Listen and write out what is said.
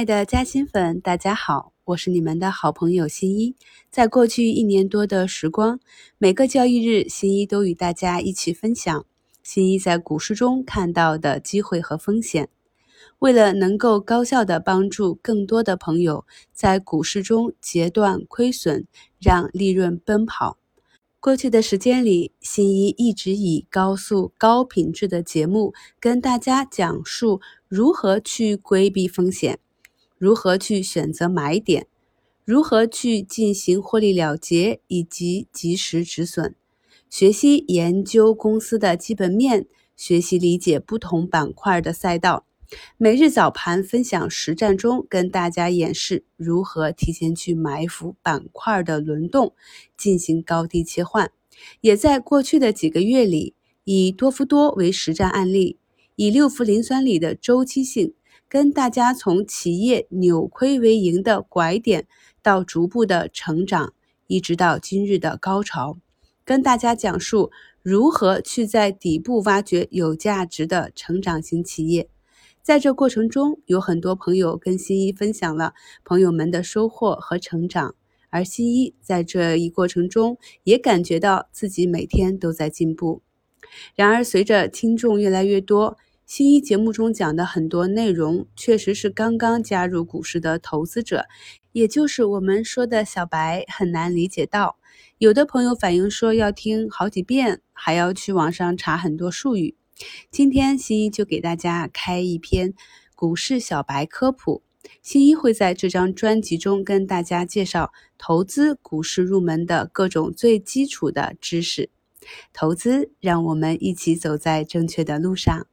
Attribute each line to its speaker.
Speaker 1: 爱的嘉兴粉，大家好，我是你们的好朋友新一。在过去一年多的时光，每个交易日，新一都与大家一起分享新一在股市中看到的机会和风险。为了能够高效的帮助更多的朋友在股市中截断亏损，让利润奔跑，过去的时间里，新一一直以高速、高品质的节目跟大家讲述如何去规避风险。如何去选择买点？如何去进行获利了结以及及时止损？学习研究公司的基本面，学习理解不同板块的赛道。每日早盘分享实战中跟大家演示如何提前去埋伏板块的轮动，进行高低切换。也在过去的几个月里，以多氟多为实战案例，以六氟磷酸锂的周期性。跟大家从企业扭亏为盈的拐点，到逐步的成长，一直到今日的高潮，跟大家讲述如何去在底部挖掘有价值的成长型企业。在这过程中，有很多朋友跟新一分享了朋友们的收获和成长，而新一在这一过程中也感觉到自己每天都在进步。然而，随着听众越来越多。新一节目中讲的很多内容，确实是刚刚加入股市的投资者，也就是我们说的小白，很难理解到。有的朋友反映说要听好几遍，还要去网上查很多术语。今天新一就给大家开一篇股市小白科普。新一会在这张专辑中跟大家介绍投资股市入门的各种最基础的知识。投资，让我们一起走在正确的路上。